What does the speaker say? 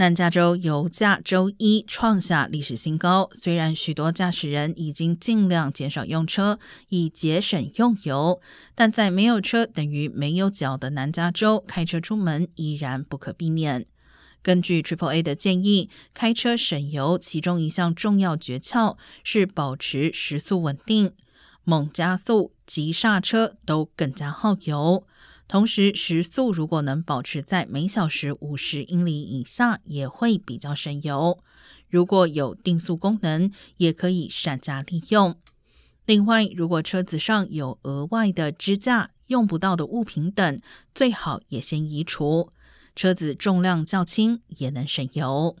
南加州油价周一创下历史新高。虽然许多驾驶人已经尽量减少用车，以节省用油，但在没有车等于没有脚的南加州，开车出门依然不可避免。根据 Triple A 的建议，开车省油，其中一项重要诀窍是保持时速稳定。猛加速、急刹车都更加耗油。同时，时速如果能保持在每小时五十英里以下，也会比较省油。如果有定速功能，也可以善加利用。另外，如果车子上有额外的支架、用不到的物品等，最好也先移除。车子重量较轻，也能省油。